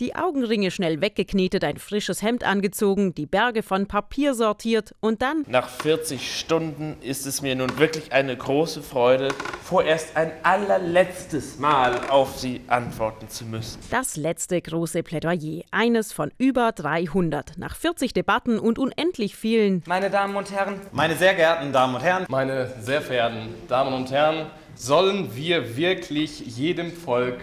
Die Augenringe schnell weggeknetet, ein frisches Hemd angezogen, die Berge von Papier sortiert und dann. Nach 40 Stunden ist es mir nun wirklich eine große Freude, vorerst ein allerletztes Mal auf Sie antworten zu müssen. Das letzte große Plädoyer, eines von über 300. Nach 40 Debatten und unendlich vielen. Meine Damen und Herren. Meine sehr geehrten Damen und Herren. Meine sehr verehrten Damen und Herren, sollen wir wirklich jedem Volk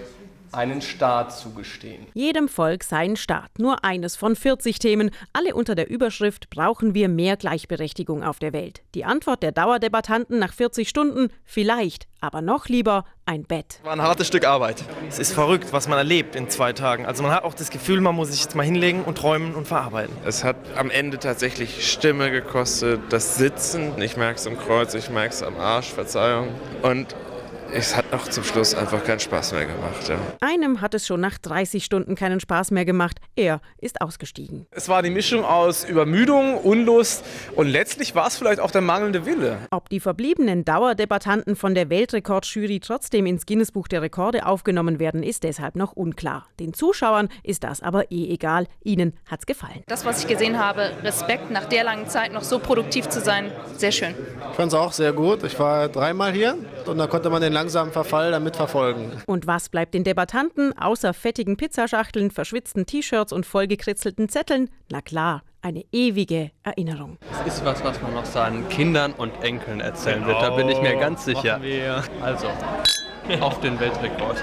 einen Staat zugestehen. Jedem Volk sein Staat. Nur eines von 40 Themen. Alle unter der Überschrift brauchen wir mehr Gleichberechtigung auf der Welt. Die Antwort der Dauerdebattanten nach 40 Stunden? Vielleicht. Aber noch lieber ein Bett. War ein hartes Stück Arbeit. Es ist verrückt, was man erlebt in zwei Tagen. Also man hat auch das Gefühl, man muss sich jetzt mal hinlegen und träumen und verarbeiten. Es hat am Ende tatsächlich Stimme gekostet, das Sitzen. Ich merke es am Kreuz, ich merke es am Arsch, Verzeihung. Und es hat auch zum Schluss einfach keinen Spaß mehr gemacht. Ja. Einem hat es schon nach 30 Stunden keinen Spaß mehr gemacht. Er ist ausgestiegen. Es war die Mischung aus Übermüdung, Unlust und letztlich war es vielleicht auch der mangelnde Wille. Ob die verbliebenen Dauerdebattanten von der Weltrekordjury trotzdem ins Guinnessbuch der Rekorde aufgenommen werden, ist deshalb noch unklar. Den Zuschauern ist das aber eh egal. Ihnen hat's gefallen. Das, was ich gesehen habe, Respekt, nach der langen Zeit noch so produktiv zu sein, sehr schön. Ich fand es auch sehr gut. Ich war dreimal hier und da konnte man den langsamen Verfall damit verfolgen. Und was bleibt den Debattanten außer fettigen Pizzaschachteln, verschwitzten T-Shirts und vollgekritzelten Zetteln? Na klar, eine ewige Erinnerung. Das ist was, was man noch seinen Kindern und Enkeln erzählen genau. wird. Da bin ich mir ganz sicher. Also, auf den Weltrekord.